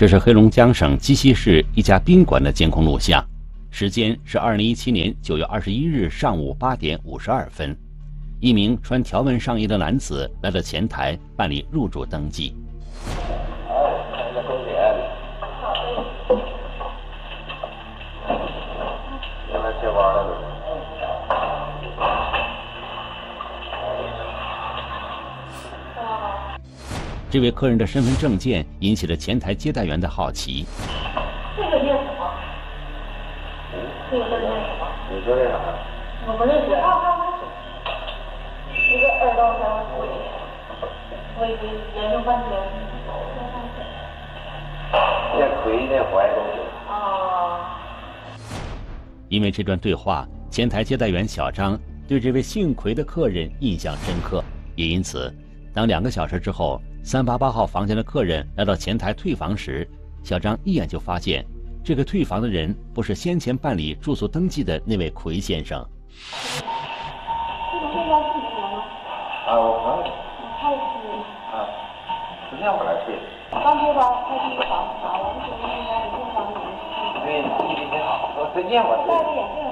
这是黑龙江省鸡西市一家宾馆的监控录像，时间是二零一七年九月二十一日上午八点五十二分，一名穿条纹上衣的男子来到前台办理入住登记。这位客人的身份证件引起了前台接待员的好奇。这个念什么？这个念什么？你说啥？我不认识。一个耳朵上我我已经研究半天。念魁念怀都行。啊。因为这段对话，前台接待员小张对这位姓魁的客人印象深刻，也因此，当两个小时之后。三八八号房间的客人来到前台退房时，小张一眼就发现，这个退房的人不是先前办理住宿登记的那位奎先生。啊，我朋友。他也是。啊，昨天我来退。刚退房，他第一房啊，我们准备应该退房的对，好，我推荐我。戴着眼镜。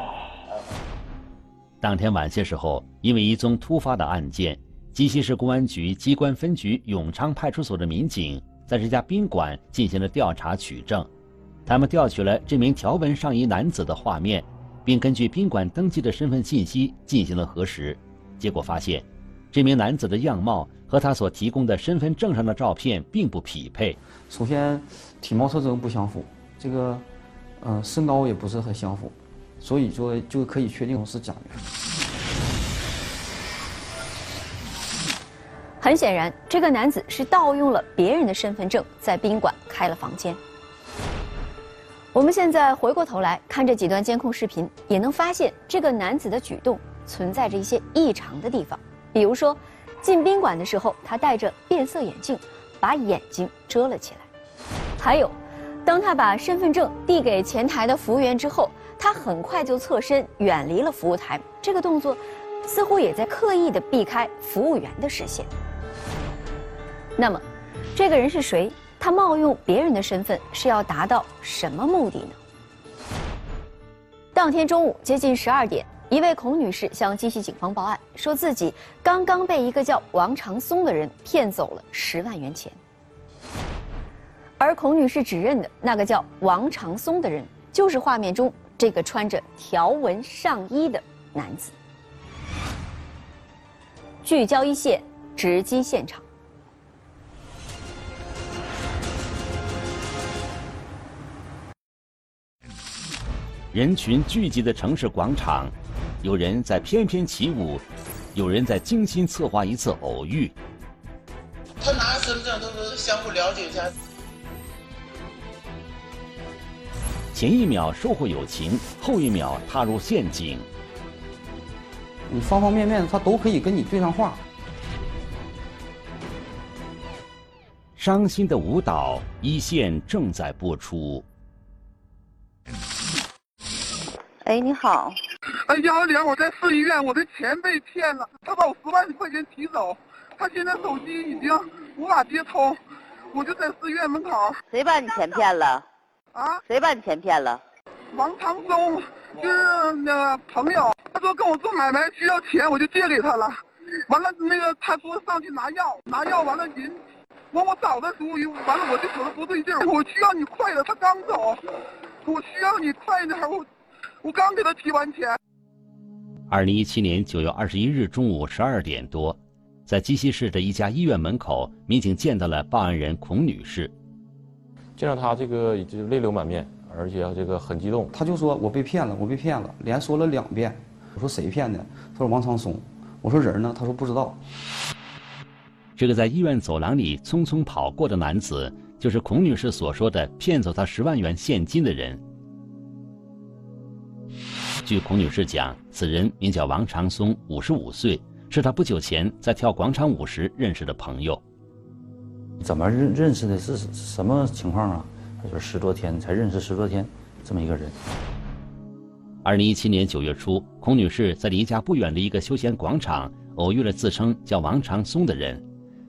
当天晚些时候，因为一宗突发的案件。鸡西市公安局机关分局永昌派出所的民警在这家宾馆进行了调查取证，他们调取了这名条纹上衣男子的画面，并根据宾馆登记的身份信息进行了核实，结果发现，这名男子的样貌和他所提供的身份证上的照片并不匹配。首先，体貌特征不相符，这个，呃，身高也不是很相符，所以说就可以确定是假的。很显然，这个男子是盗用了别人的身份证，在宾馆开了房间。我们现在回过头来看这几段监控视频，也能发现这个男子的举动存在着一些异常的地方。比如说，进宾馆的时候，他戴着变色眼镜，把眼睛遮了起来；还有，当他把身份证递给前台的服务员之后，他很快就侧身远离了服务台。这个动作，似乎也在刻意的避开服务员的视线。那么，这个人是谁？他冒用别人的身份是要达到什么目的呢？当天中午接近十二点，一位孔女士向鸡西警方报案，说自己刚刚被一个叫王长松的人骗走了十万元钱。而孔女士指认的那个叫王长松的人，就是画面中这个穿着条纹上衣的男子。聚焦一线，直击现场。人群聚集的城市广场，有人在翩翩起舞，有人在精心策划一次偶遇。他拿身份证都是相互了解一下。前一秒收获友情，后一秒踏入陷阱。你方方面面他都可以跟你对上话。伤心的舞蹈一线正在播出。哎，你好。哎，幺二零，我在市医院，我的钱被骗了，他把我十万块钱提走，他现在手机已经无法接通，我就在市医院门口。谁把你钱骗了？啊？谁把你钱骗了？王长松，就是那个朋友，他说跟我做买卖需要钱，我就借给他了。完了，那个他说上去拿药，拿药完了人，完我找他时候，完了我就觉得不对劲我需要你快点，他刚走，我需要你快点，我。我刚给他提完钱。二零一七年九月二十一日中午十二点多，在鸡西市的一家医院门口，民警见到了报案人孔女士。见到她，这个已经泪流满面，而且这个很激动。她就说：“我被骗了，我被骗了。”连说了两遍。我说：“谁骗的？”他说：“王长松。”我说：“人呢？”他说：“不知道。”这个在医院走廊里匆匆跑过的男子，就是孔女士所说的骗走她十万元现金的人。据孔女士讲，此人名叫王长松，五十五岁，是她不久前在跳广场舞时认识的朋友。怎么认认识的？是什么情况啊？他说十多天才认识十多天，这么一个人。二零一七年九月初，孔女士在离家不远的一个休闲广场偶遇了自称叫王长松的人。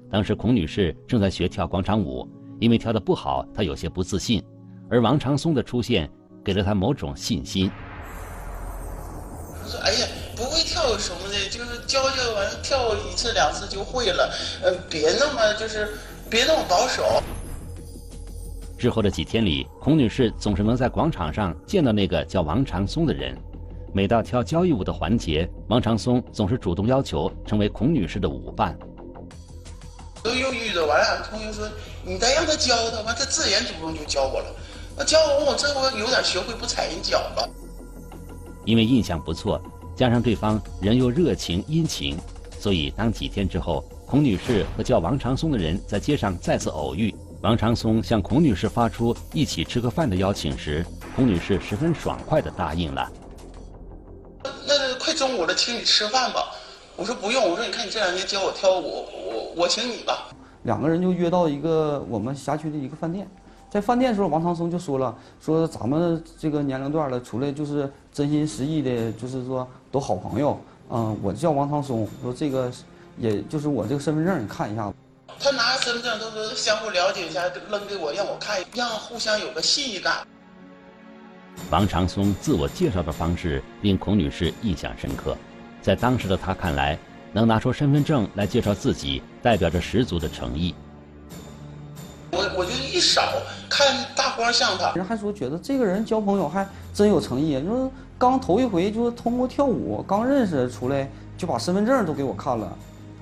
当时孔女士正在学跳广场舞，因为跳得不好，她有些不自信，而王长松的出现给了她某种信心。我说：“哎呀，不会跳有什么的，就是教教完跳一次两次就会了。呃，别那么就是别那么保守。”之后的几天里，孔女士总是能在广场上见到那个叫王长松的人。每到跳交谊舞的环节，王长松总是主动要求成为孔女士的舞伴。都又遇到完了，同学说你再让他教他，完他自然主动就教我了。那教我我，这我有点学会不踩人脚了。因为印象不错，加上对方人又热情殷勤，所以当几天之后，孔女士和叫王长松的人在街上再次偶遇，王长松向孔女士发出一起吃个饭的邀请时，孔女士十分爽快地答应了。那快中午了，请你吃饭吧。我说不用，我说你看你这两天教我跳舞，我我请你吧。两个人就约到一个我们辖区的一个饭店，在饭店的时候，王长松就说了，说咱们这个年龄段的出来就是真心实意的，就是说都好朋友。嗯，我叫王长松，说这个也就是我这个身份证，你看一下。他拿身份证都是相互了解一下，扔给我让我看，让互相有个信任感。王长松自我介绍的方式令孔女士印象深刻。在当时的他看来，能拿出身份证来介绍自己，代表着十足的诚意。我我就一扫，看大花像他，人还说觉得这个人交朋友还真有诚意。你说刚头一回就是通过跳舞刚认识出来，就把身份证都给我看了，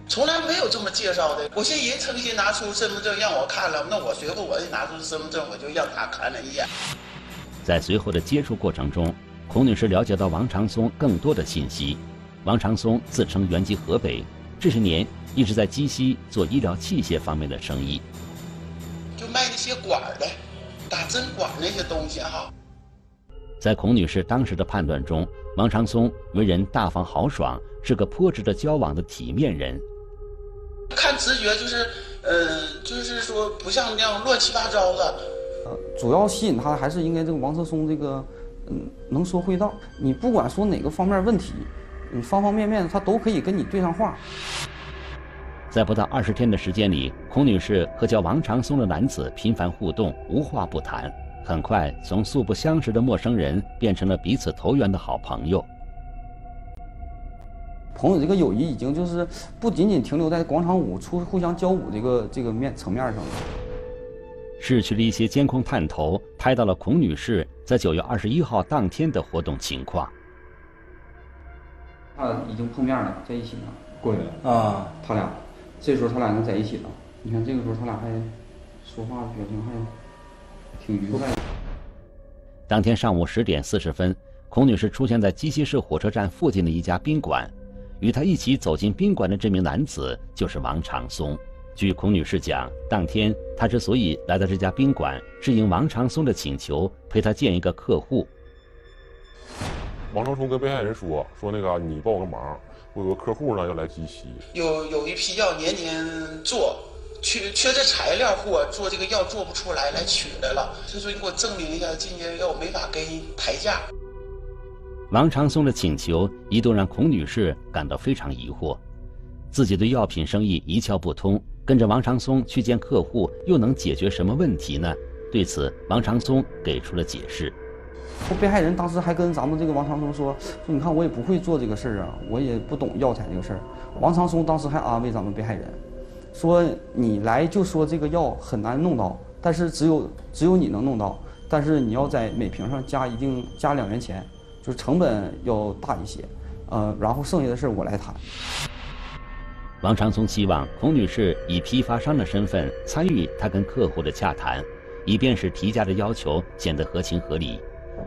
从来没有这么介绍的。我现在人诚心拿出身份证让我看了，那我随后我也拿出身份证，我就让他看了一眼。在随后的接触过程中，孔女士了解到王长松更多的信息。王长松自称原籍河北，这些年一直在鸡西做医疗器械方面的生意，些管的、打针管那些东西哈。在孔女士当时的判断中，王长松为人大方豪爽，是个颇值得交往的体面人。看直觉就是，呃，就是说不像那样乱七八糟的。呃，主要吸引他还是应该这个王长松这个，嗯，能说会道。你不管说哪个方面问题。你方方面面，他都可以跟你对上话。在不到二十天的时间里，孔女士和叫王长松的男子频繁互动，无话不谈，很快从素不相识的陌生人变成了彼此投缘的好朋友。朋友这个友谊已经就是不仅仅停留在广场舞、出互相交舞这个这个面层面上了。市区的一些监控探头拍到了孔女士在九月二十一号当天的活动情况。他已经碰面了，在一起呢。过去了啊，他俩，这时候他俩能在一起了。你看这个时候他俩还说话表情还挺愉快。当天上午十点四十分，孔女士出现在鸡西市火车站附近的一家宾馆，与她一起走进宾馆的这名男子就是王长松。据孔女士讲，当天她之所以来到这家宾馆，是应王长松的请求，陪他见一个客户。王长松跟被害人说：“说那个你帮我个忙，我有个客户呢要来集齐，有有一批药年年做，缺缺这材料货，做这个药做不出来，来取来了。他说你给我证明一下，这些药没法给你抬价。”王长松的请求一度让孔女士感到非常疑惑，自己对药品生意一窍不通，跟着王长松去见客户又能解决什么问题呢？对此，王长松给出了解释。被害人当时还跟咱们这个王长松说：“说你看我也不会做这个事儿啊，我也不懂药材这个事儿。”王长松当时还安慰咱们被害人，说：“你来就说这个药很难弄到，但是只有只有你能弄到，但是你要在每瓶上加一定加两元钱，就是成本要大一些，呃，然后剩下的事儿我来谈。”王长松希望孔女士以批发商的身份参与他跟客户的洽谈，以便使提价的要求显得合情合理。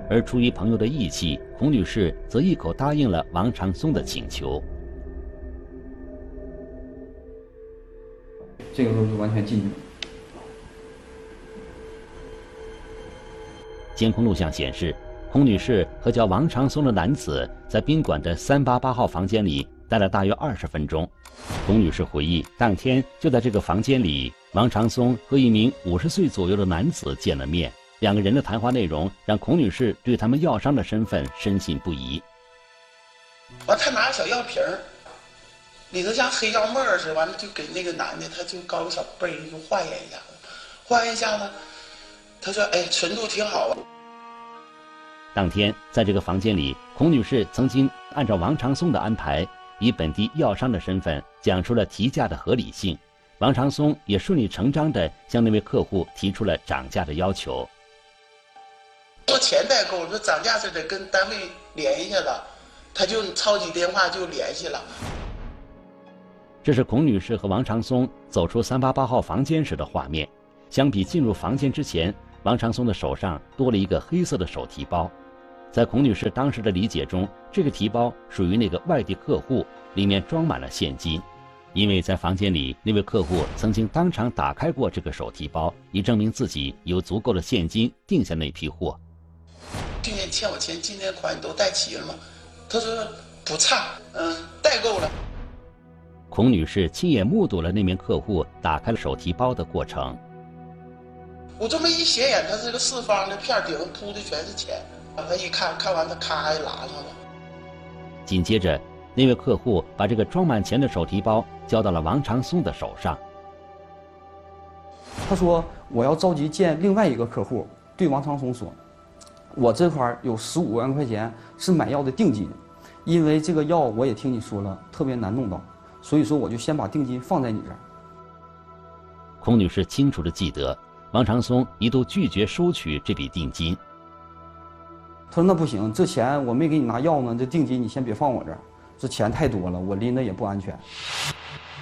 而出于朋友的义气，孔女士则一口答应了王长松的请求。这个时候就完全进去了。监控录像显示，孔女士和叫王长松的男子在宾馆的三八八号房间里待了大约二十分钟。孔女士回忆，当天就在这个房间里，王长松和一名五十岁左右的男子见了面。两个人的谈话内容让孔女士对他们药商的身份深信不疑。完，他拿个小药瓶儿，里头像黑药沫儿似的，完了就给那个男的，他就搞个小杯就化验一下子，换一下子。他说：“哎，纯度挺好啊。”当天，在这个房间里，孔女士曾经按照王长松的安排，以本地药商的身份讲出了提价的合理性。王长松也顺理成章地向那位客户提出了涨价的要求。说钱代购，说涨价是得跟单位联系了，他就抄起电话就联系了。这是孔女士和王长松走出三八八号房间时的画面。相比进入房间之前，王长松的手上多了一个黑色的手提包。在孔女士当时的理解中，这个提包属于那个外地客户，里面装满了现金。因为在房间里，那位客户曾经当场打开过这个手提包，以证明自己有足够的现金定下那批货。去年欠我钱，今年款你都带齐了吗？他说不差，嗯，带够了。孔女士亲眼目睹了那名客户打开了手提包的过程。我这么一斜眼，它是个四方的片，顶上铺的全是钱。他一看，看完他咔还拉上了。紧接着，那位客户把这个装满钱的手提包交到了王长松的手上。他说：“我要着急见另外一个客户。”对王长松说：“我这块有十五万块钱是买药的定金，因为这个药我也听你说了特别难弄到，所以说我就先把定金放在你这儿。”孔女士清楚的记得，王长松一度拒绝收取这笔定金。他说：“那不行，这钱我没给你拿药呢，这定金你先别放我这儿，这钱太多了，我拎着也不安全。”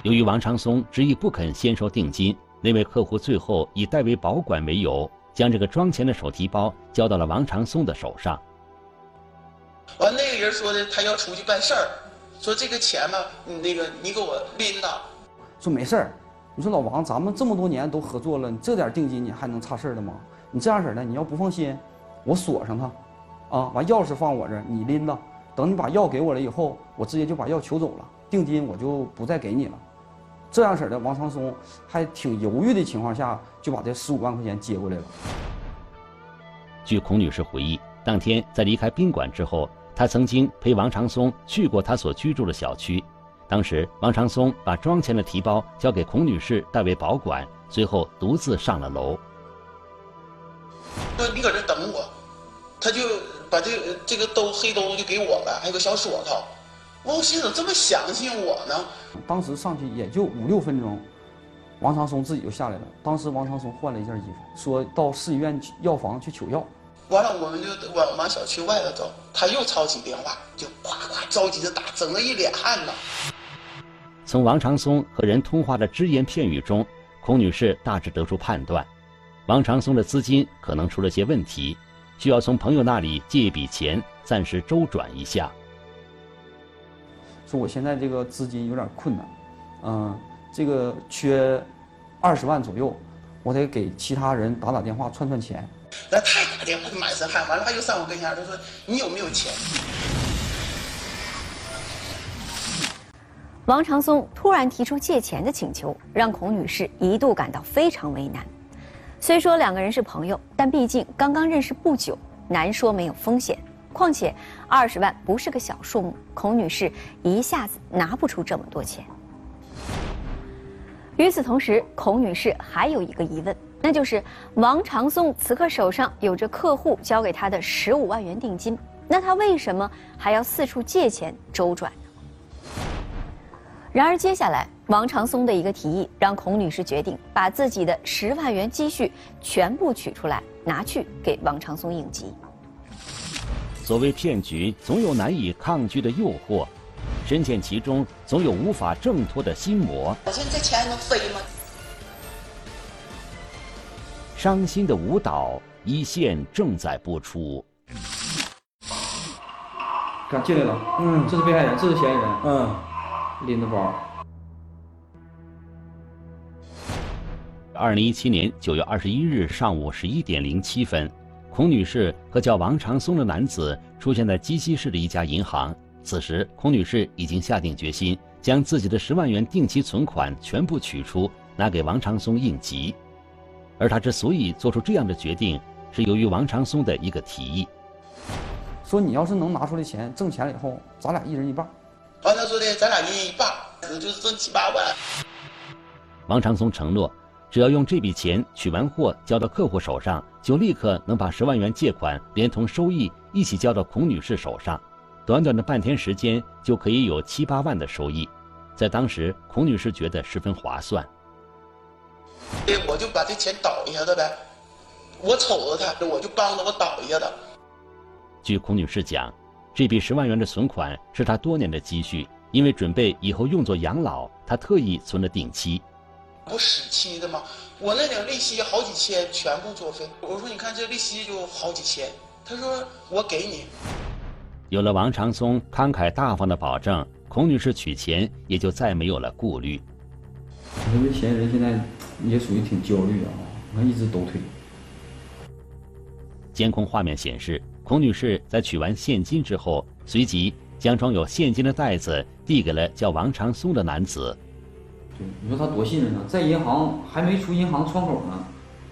由于王长松执意不肯先收定金，那位客户最后以代为保管为由，将这个装钱的手提包交到了王长松的手上。完，那个人说的，他要出去办事儿，说这个钱嘛，你那个你给我拎的。说没事儿，你说老王，咱们这么多年都合作了，你这点定金你还能差事儿的吗？你这样式的，你要不放心，我锁上它。啊，完钥匙放我这儿，你拎着。等你把药给我了以后，我直接就把药取走了，定金我就不再给你了。这样式的，王长松还挺犹豫的情况下，就把这十五万块钱接过来了。据孔女士回忆，当天在离开宾馆之后，她曾经陪王长松去过他所居住的小区。当时，王长松把装钱的提包交给孔女士代为保管，随后独自上了楼。说你搁这等我，他就。把这个这个兜黑兜就给我了，还有个小锁头。我心怎么这么相信我呢？当时上去也就五六分钟，王长松自己就下来了。当时王长松换了一件衣服，说到市医院药房去取药。完了，我们就往往小区外头走，他又抄起电话，就夸夸着急的打，整了一脸汗呐。从王长松和人通话的只言片语中，孔女士大致得出判断：王长松的资金可能出了些问题。需要从朋友那里借一笔钱，暂时周转一下。说我现在这个资金有点困难，嗯，这个缺二十万左右，我得给其他人打打电话串串钱。那他打电话满身汗，完了他又上我跟前，他说：“你有没有钱？”王长松突然提出借钱的请求，让孔女士一度感到非常为难。虽说两个人是朋友，但毕竟刚刚认识不久，难说没有风险。况且二十万不是个小数目，孔女士一下子拿不出这么多钱。与此同时，孔女士还有一个疑问，那就是王长松此刻手上有着客户交给他的十五万元定金，那他为什么还要四处借钱周转呢？然而接下来。王长松的一个提议，让孔女士决定把自己的十万元积蓄全部取出来，拿去给王长松应急。所谓骗局，总有难以抗拒的诱惑；深陷其中，总有无法挣脱的心魔。我说：“这钱能飞吗？”伤心的舞蹈一线正在播出。看进来了，嗯，这是被害人，这是嫌疑人，嗯，拎着包。二零一七年九月二十一日上午十一点零七分，孔女士和叫王长松的男子出现在鸡西市的一家银行。此时，孔女士已经下定决心将自己的十万元定期存款全部取出，拿给王长松应急。而她之所以做出这样的决定，是由于王长松的一个提议：说你要是能拿出来钱，挣钱了以后，咱俩一人一半。王长松说的咱俩一人一半，可能就是挣七八万。王长松承诺。只要用这笔钱取完货交到客户手上，就立刻能把十万元借款连同收益一起交到孔女士手上，短短的半天时间就可以有七八万的收益，在当时，孔女士觉得十分划算。我就把这钱倒一下子呗，我瞅着他，我就帮着我倒一下子。据孔女士讲，这笔十万元的存款是她多年的积蓄，因为准备以后用作养老，她特意存了定期。不死期的吗？我那点利息好几千，全部作废。我说你看这利息就好几千，他说我给你。有了王长松慷慨大方的保证，孔女士取钱也就再没有了顾虑。因为嫌疑人现在也属于挺焦虑的啊，我一直抖腿。监控画面显示，孔女士在取完现金之后，随即将装有现金的袋子递给了叫王长松的男子。对，你说他多信任呢，在银行还没出银行窗口呢，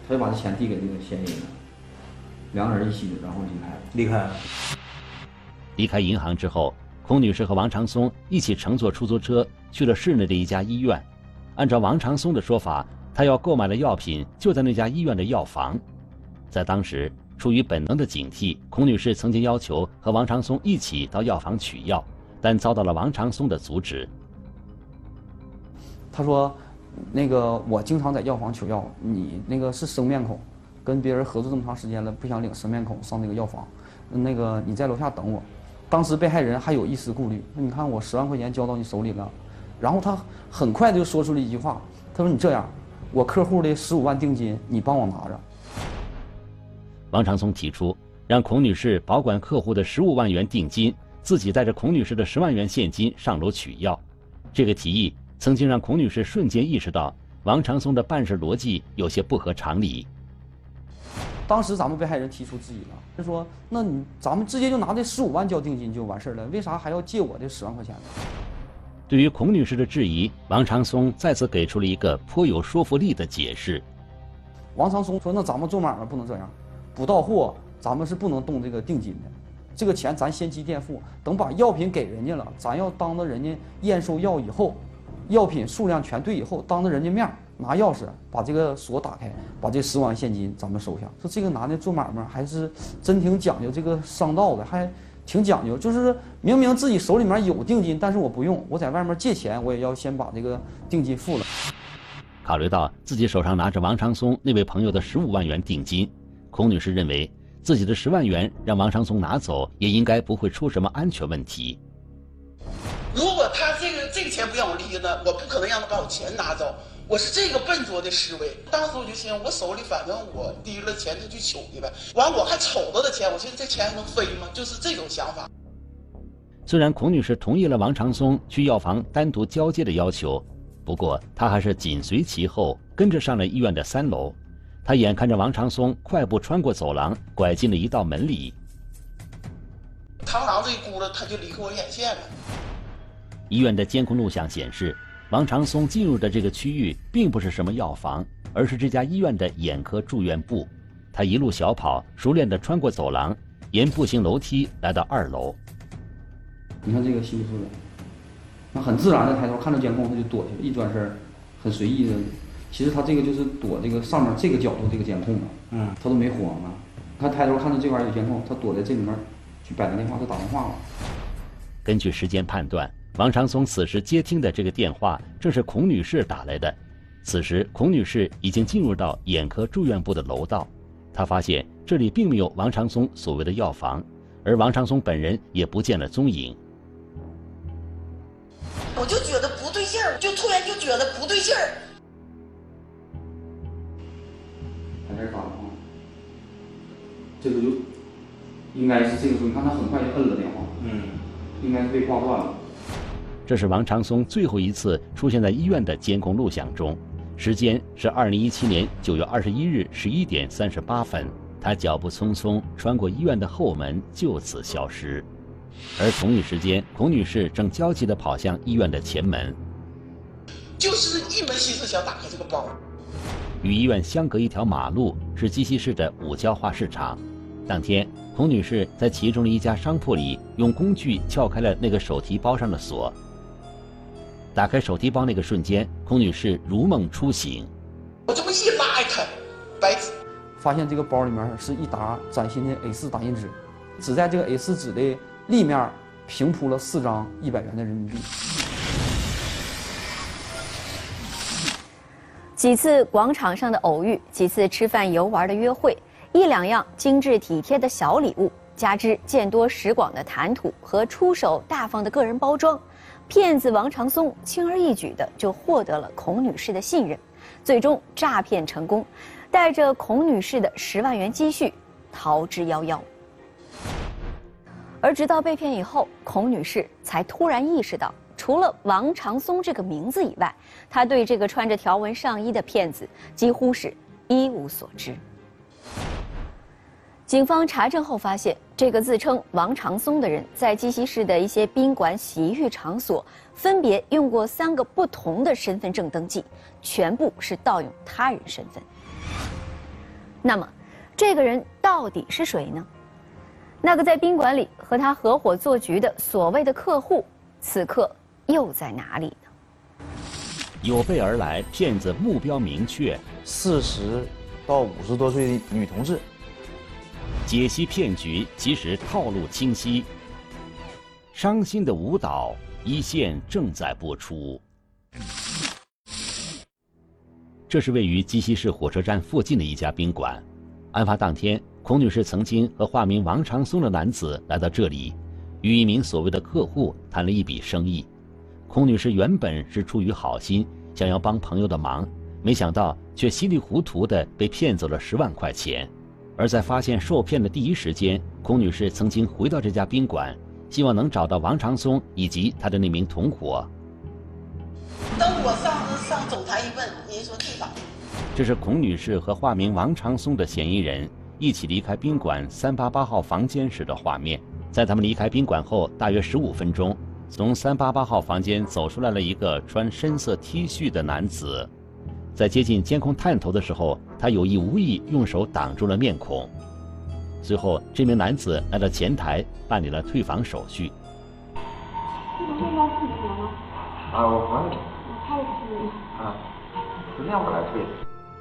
他就把这钱递给那个嫌疑人，两个人一起，然后离开了。离开。离开银行之后，孔女士和王长松一起乘坐出租车去了市内的一家医院。按照王长松的说法，他要购买的药品就在那家医院的药房。在当时，出于本能的警惕，孔女士曾经要求和王长松一起到药房取药，但遭到了王长松的阻止。他说：“那个我经常在药房取药，你那个是生面孔，跟别人合作这么长时间了，不想领生面孔上那个药房。那个你在楼下等我。”当时被害人还有一丝顾虑，说：“你看我十万块钱交到你手里了。”然后他很快就说出了一句话：“他说你这样，我客户的十五万定金你帮我拿着。”王长松提出让孔女士保管客户的十五万元定金，自己带着孔女士的十万元现金上楼取药。这个提议曾经让孔女士瞬间意识到王长松的办事逻辑有些不合常理。当时咱们被害人提出质疑了，就说：“那你咱们直接就拿这十五万交定金就完事儿了，为啥还要借我这十万块钱呢？”对于孔女士的质疑，王长松再次给出了一个颇有说服力的解释。王长松说：“那咱们做买卖不能这样，不到货咱们是不能动这个定金的，这个钱咱先期垫付，等把药品给人家了，咱要当着人家验收药以后，药品数量全对以后，当着人家面拿钥匙把这个锁打开，把这十万现金咱们收下。说这个男的做买卖还是真挺讲究这个商道的，还。”挺讲究，就是明明自己手里面有定金，但是我不用，我在外面借钱，我也要先把这个定金付了。考虑到自己手上拿着王长松那位朋友的十五万元定金，孔女士认为自己的十万元让王长松拿走，也应该不会出什么安全问题。如果他这个这个钱不让我离呢，我不可能让他把我钱拿走。我是这个笨拙的思维，当时我就心想，我手里反正我提了钱就去取去呗，完我还瞅着的钱，我寻思这钱还能飞吗？就是这种想法。虽然孔女士同意了王长松去药房单独交接的要求，不过她还是紧随其后跟着上了医院的三楼。她眼看着王长松快步穿过走廊，拐进了一道门里，螳螂这一咕噜，他就离开我眼线了。医院的监控录像显示。王长松进入的这个区域并不是什么药房，而是这家医院的眼科住院部。他一路小跑，熟练地穿过走廊，沿步行楼梯来到二楼。你看这个心思，他很自然的抬头看着监控，他就躲去了，一转身，很随意的。其实他这个就是躲这个上面这个角度这个监控的，嗯，他都没慌啊。他抬头看到这块有监控，他躲在这里面去摆个电话，他打电话了。根据时间判断。王长松此时接听的这个电话正是孔女士打来的。此时，孔女士已经进入到眼科住院部的楼道，她发现这里并没有王长松所谓的药房，而王长松本人也不见了踪影。我就觉得不对劲儿，就突然就觉得不对劲儿。还在打电话，这个就应该是这个时候，你看他很快就摁了电话，嗯，应该是被挂断了。这是王长松最后一次出现在医院的监控录像中，时间是二零一七年九月二十一日十一点三十八分。他脚步匆匆穿过医院的后门，就此消失。而同一时间，孔女士正焦急地跑向医院的前门，就是一门心思想打开这个包。与医院相隔一条马路是鸡西市的五交化市场。当天，孔女士在其中的一家商铺里用工具撬开了那个手提包上的锁。打开手提包那个瞬间，孔女士如梦初醒。我这么一拉一开，白纸。发现这个包里面是一沓崭新的 A4 打印纸，只在这个 A4 纸的立面平铺了四张一百元的人民币。几次广场上的偶遇，几次吃饭游玩的约会，一两样精致体贴的小礼物，加之见多识广的谈吐和出手大方的个人包装，骗子王长松轻而易举的就获得了孔女士的信任，最终诈骗成功，带着孔女士的十万元积蓄逃之夭夭。而直到被骗以后，孔女士才突然意识到。除了王长松这个名字以外，她对这个穿着条纹上衣的骗子几乎是一无所知。警方查证后发现，这个自称王长松的人在鸡西市的一些宾馆、洗浴场所分别用过三个不同的身份证登记，全部是盗用他人身份。那么，这个人到底是谁呢？那个在宾馆里和他合伙做局的所谓的客户，此刻。又在哪里呢？有备而来，骗子目标明确，四十到五十多岁的女同志。解析骗局，其实套路清晰。伤心的舞蹈，一线正在播出。这是位于鸡西市火车站附近的一家宾馆。案发当天，孔女士曾经和化名王长松的男子来到这里，与一名所谓的客户谈了一笔生意。孔女士原本是出于好心，想要帮朋友的忙，没想到却稀里糊涂的被骗走了十万块钱。而在发现受骗的第一时间，孔女士曾经回到这家宾馆，希望能找到王长松以及他的那名同伙。等我上上总台一问，您说对吧。这是孔女士和化名王长松的嫌疑人一起离开宾馆三八八号房间时的画面。在他们离开宾馆后，大约十五分钟。从三八八号房间走出来了一个穿深色 T 恤的男子，在接近监控探头的时候，他有意无意用手挡住了面孔。随后，这名男子来到前台办理了退房手续。啊，我朋友。他也是。啊，昨天我来退。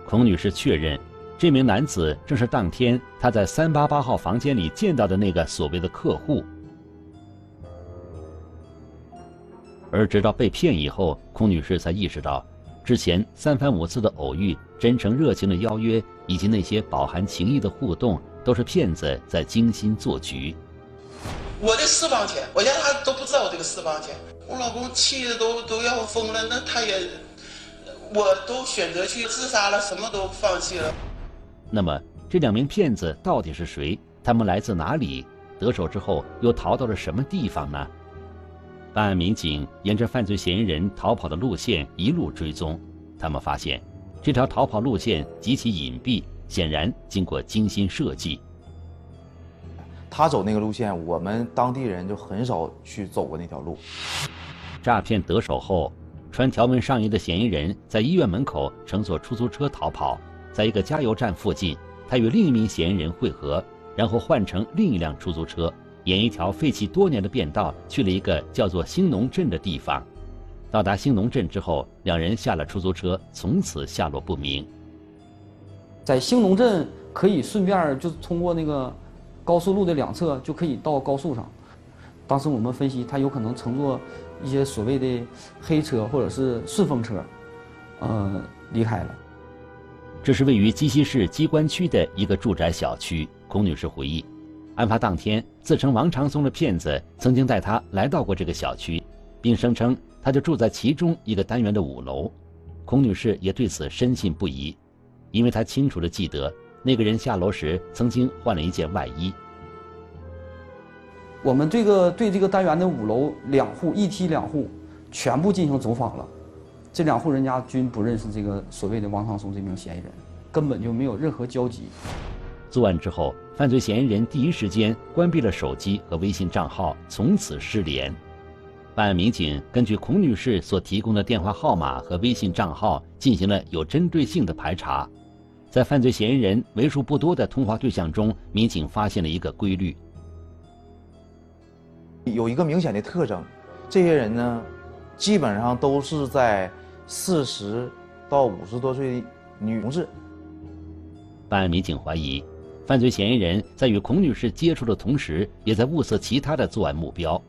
孔女士确认，这名男子正是当天她在三八八号房间里见到的那个所谓的客户。而直到被骗以后，孔女士才意识到，之前三番五次的偶遇、真诚热情的邀约，以及那些饱含情谊的互动，都是骗子在精心做局。我的私房钱，我家他都不知道我这个私房钱，我老公气的都都要疯了，那他也，我都选择去自杀了，什么都放弃了。那么，这两名骗子到底是谁？他们来自哪里？得手之后又逃到了什么地方呢？办案民警沿着犯罪嫌疑人逃跑的路线一路追踪，他们发现，这条逃跑路线极其隐蔽，显然经过精心设计。他走那个路线，我们当地人就很少去走过那条路。诈骗得手后，穿条纹上衣的嫌疑人在医院门口乘坐出租车逃跑，在一个加油站附近，他与另一名嫌疑人会合，然后换乘另一辆出租车。沿一条废弃多年的便道去了一个叫做兴农镇的地方。到达兴农镇之后，两人下了出租车，从此下落不明。在兴农镇可以顺便就通过那个高速路的两侧就可以到高速上。当时我们分析，他有可能乘坐一些所谓的黑车或者是顺风车，呃，离开了。这是位于鸡西市鸡关区的一个住宅小区。孔女士回忆。案发当天，自称王长松的骗子曾经带他来到过这个小区，并声称他就住在其中一个单元的五楼。孔女士也对此深信不疑，因为她清楚地记得那个人下楼时曾经换了一件外衣。我们这个对这个单元的五楼两户一梯两户全部进行走访了，这两户人家均不认识这个所谓的王长松这名嫌疑人，根本就没有任何交集。作案之后。犯罪嫌疑人第一时间关闭了手机和微信账号，从此失联。办案民警根据孔女士所提供的电话号码和微信账号进行了有针对性的排查，在犯罪嫌疑人为数不多的通话对象中，民警发现了一个规律：有一个明显的特征，这些人呢，基本上都是在四十到五十多岁的女同志。办案民警怀疑，犯罪嫌疑人在与孔女士接触的同时，也在物色其他的作案目标。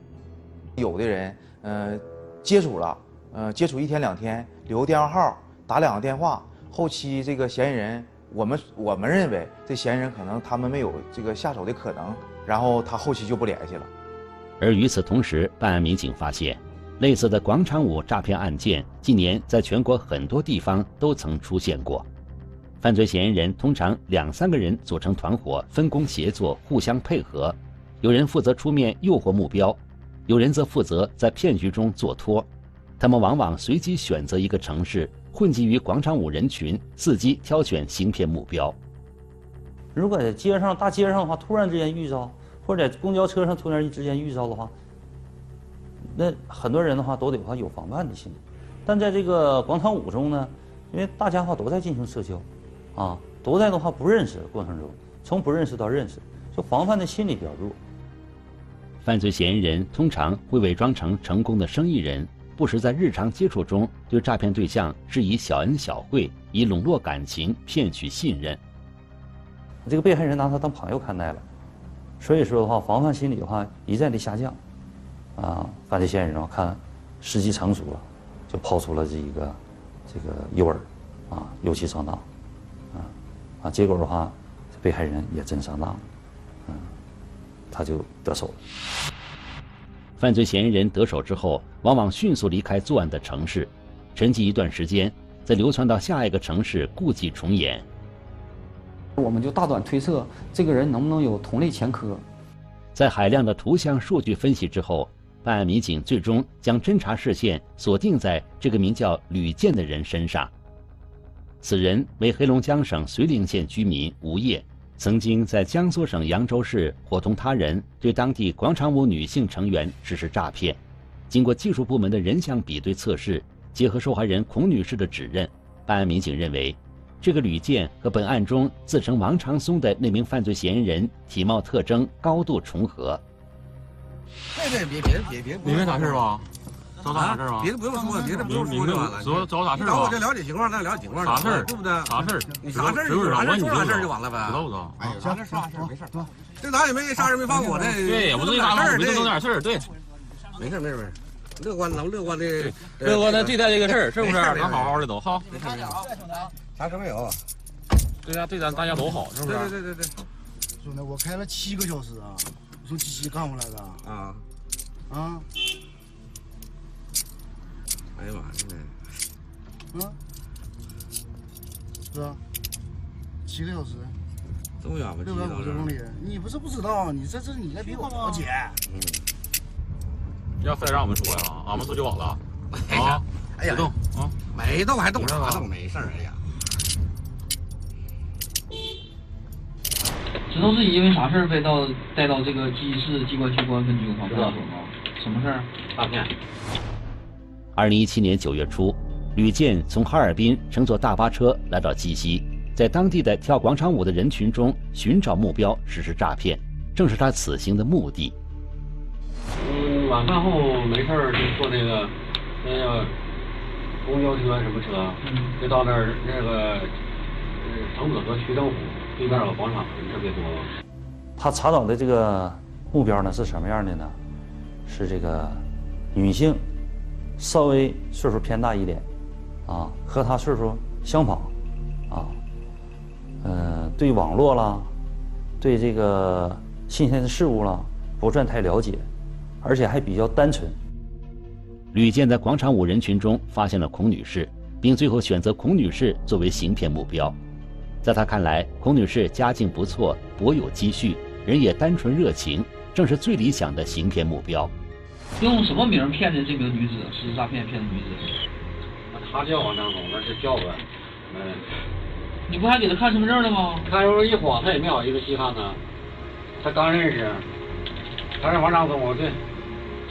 有的人，呃，接触了，呃，接触一天两天，留电话号，打两个电话，后期这个嫌疑人，我们我们认为这嫌疑人可能他们没有这个下手的可能，然后他后期就不联系了。而与此同时，办案民警发现，类似的广场舞诈骗案件近年在全国很多地方都曾出现过。犯罪嫌疑人通常两三个人组成团伙，分工协作，互相配合，有人负责出面诱惑目标，有人则负责在骗局中做托。他们往往随机选择一个城市，混迹于广场舞人群，伺机挑选行骗目标。如果在街上、大街上的话，突然之间遇着。或者在公交车上突然之间遇到的话，那很多人的话都得话有防范的心理。但在这个广场舞中呢，因为大家话都在进行社交，啊，都在的话不认识的过程中，从不认识到认识，就防范的心理比较弱。犯罪嫌疑人通常会伪装成成功的生意人，不时在日常接触中对诈骗对象施以小恩小惠，以笼络感情，骗取信任。这个被害人拿他当朋友看待了。所以说的话，防范心理的话一再的下降，啊，犯罪嫌疑人看时机成熟了，就抛出了这一个这个诱饵，啊，尤其上当，啊，啊，结果的话，被害人也真上当了，嗯，他就得手了。犯罪嫌疑人得手之后，往往迅速离开作案的城市，沉寂一段时间，再流窜到下一个城市，故伎重演。我们就大胆推测，这个人能不能有同类前科？在海量的图像数据分析之后，办案民警最终将侦查视线锁定在这个名叫吕建的人身上。此人为黑龙江省绥宁县居民，无业，曾经在江苏省扬州市伙同他人对当地广场舞女性成员实施诈骗。经过技术部门的人像比对测试，结合受害人孔女士的指认，办案民警认为。这个吕建和本案中自称王长松的那名犯罪嫌疑人体貌特征高度重合。别别别别别别，你没啥事吧？找啥事吧？别的不用说，别的不用说就完了。找找啥事找我这了解情况，咱了解情况。啥事对不对？啥事你啥事儿？啥事你啥事就完了呗。知道不知道？哎，啥事啥事没事。这哪也没杀人没放火的？对，我这啥事儿？没整点事儿，对。没事没事没事，乐观能乐观的乐观的对待这个事儿，是不是？咱好好的都哈。没事没事，啥事没有。对呀，对咱大家都好，是不是？对对对对兄弟，我开了七个小时啊，从鸡西干回来的。啊啊！哎呀妈呀！嗯，是吧？七个小时。这么远吗？六百五十公里。你不是不知道，你这是你应该比我了解。嗯。要非让我们说呀，俺们说就完了。啊！哎呀，动啊！没动还动啥动？没事儿，哎呀。知道自己因为啥事儿被到带到这个鸡市机关区公安分局派出所吗？什么事儿？诈骗。二零一七年九月初，吕健从哈尔滨乘坐大巴车来到鸡西，在当地的跳广场舞的人群中寻找目标实施诈骗，正是他此行的目的。嗯，晚饭后没事儿就坐那个那个公交车什么车，就到那儿那个城子和区政府。对面有个广场，人特别多。他查找的这个目标呢是什么样的呢？是这个女性，稍微岁数偏大一点，啊，和他岁数相仿，啊，嗯，对网络啦，对这个新鲜的事物啦，不算太了解，而且还比较单纯。吕健在广场舞人群中发现了孔女士，并最后选择孔女士作为行骗目标。在他看来，孔女士家境不错，博有积蓄，人也单纯热情，正是最理想的行骗目标。用什么名骗的这名女子？实施诈骗骗的女子？那他叫王长松，那是叫呗。嗯，你不还给他看身份证了吗？他要是一晃，他也没好意思细看呢。他刚认识，他是王长松，对，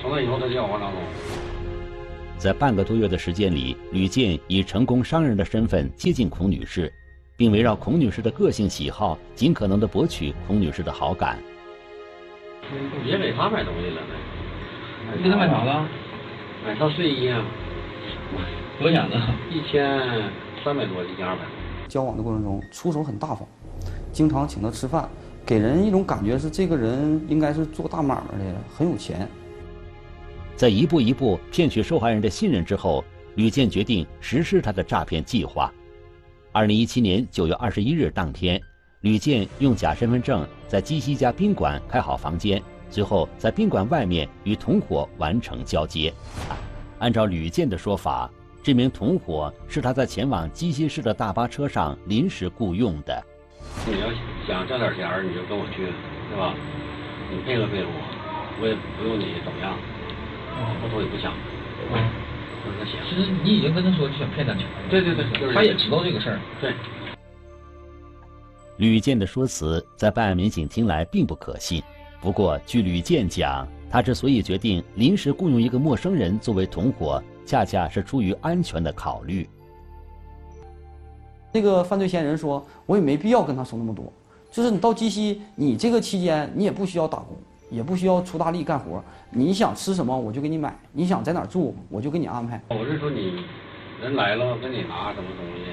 从那以后他叫王长松。在半个多月的时间里，吕建以成功商人的身份接近孔女士。并围绕孔女士的个性喜好，尽可能的博取孔女士的好感。也给他买东西了，那给他买啥了？买套睡衣啊。多少钱呢？一千三百多，一千二百。交往的过程中出手很大方，经常请他吃饭，给人一种感觉是这个人应该是做大买卖的，很有钱。在一步一步骗取受害人的信任之后，吕健决定实施他的诈骗计划。二零一七年九月二十一日当天，吕健用假身份证在鸡西家宾馆开好房间，随后在宾馆外面与同伙完成交接。按照吕健的说法，这名同伙是他在前往鸡西市的大巴车上临时雇佣的。你要想挣点钱你就跟我去，是吧？你配合配合我，我也不用你怎么样。不偷也不抢，嗯，其实你已经跟他说就想骗点钱，对对对，他也知道这个事儿。对。吕健的说辞在办案民警听来并不可信，不过据吕健讲，他之所以决定临时雇佣一个陌生人作为同伙，恰恰是出于安全的考虑。那个犯罪嫌疑人说：“我也没必要跟他说那么多，就是你到鸡西，你这个期间你也不需要打工。”也不需要出大力干活，你想吃什么我就给你买，你想在哪儿住我就给你安排。我是说你人来了跟你拿什么东西，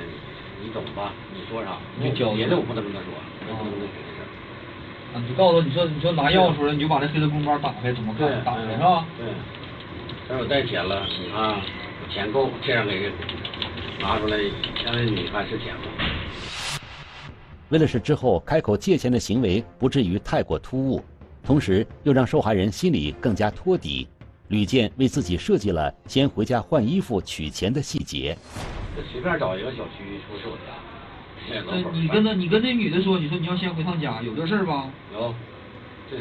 你懂吧？你说啥？就交别的我不能跟他说，不能跟他说这事啊，你就告诉你说，你说拿钥匙了，你就把那黑色公包打开，怎么开？打开是吧？对。等我带钱了，你看钱够，这样给拿出来，现在你看是钱吗？为了使之后开口借钱的行为不至于太过突兀。同时，又让受害人心里更加托底。吕健为自己设计了先回家换衣服取钱的细节。就随便找一个小区出是我家。对，你跟那，你跟那女的说，你说你要先回趟家，有这事儿吧？有。对。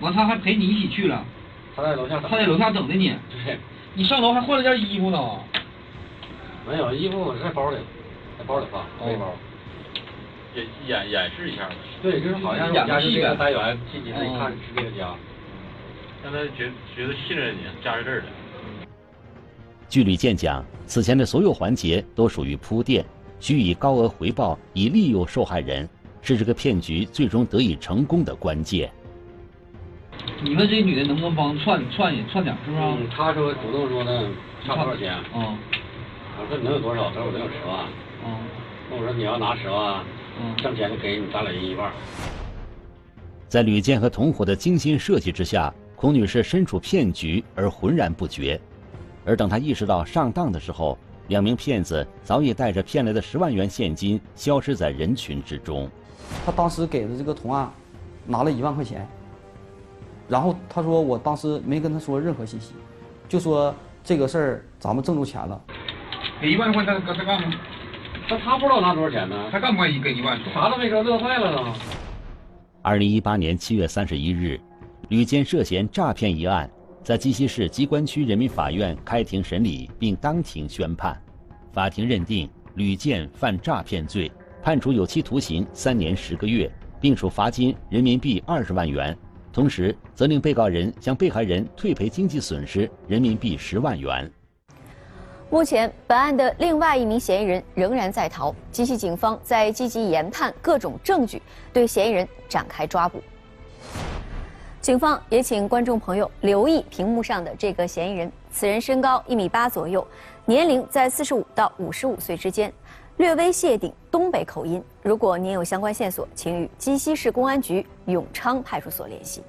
完，他还陪你一起去了。他在楼下。他在楼下等着你。对。你上楼还换了件衣服呢。没有衣服在包里，在包里放背包。演演示一下对，就是好像家是这个单元，进去一看是这个家，让他觉觉得信任你，家是这儿的。据吕健讲，此前的所有环节都属于铺垫，需以高额回报以利诱受害人，是这个骗局最终得以成功的关键。你问这女的能不能帮串串串点，是不是？嗯，她说主动说呢，差多少钱？嗯。我说你能有多少？他说我能有十万。嗯。那我说你要拿十万。挣钱就给你，咱俩人一半。在吕健和同伙的精心设计之下，孔女士身处骗局而浑然不觉。而等她意识到上当的时候，两名骗子早已带着骗来的十万元现金消失在人群之中。他当时给的这个同案，拿了一万块钱。然后他说：“我当时没跟他说任何信息，就说这个事儿咱们挣着钱了。”给一万块，他他他干吗？那他不知道拿多少钱呢？他干不干一给一万？啥都没说，乐坏了呢。二零一八年七月三十一日，吕坚涉嫌诈骗一案，在鸡西市机关区人民法院开庭审理，并当庭宣判。法庭认定吕健犯诈骗罪，判处有期徒刑三年十个月，并处罚金人民币二十万元，同时责令被告人向被害人退赔经济损失人民币十万元。目前，本案的另外一名嫌疑人仍然在逃。鸡西警方在积极研判各种证据，对嫌疑人展开抓捕。警方也请观众朋友留意屏幕上的这个嫌疑人，此人身高一米八左右，年龄在四十五到五十五岁之间，略微谢顶，东北口音。如果您有相关线索，请与鸡西市公安局永昌派出所联系。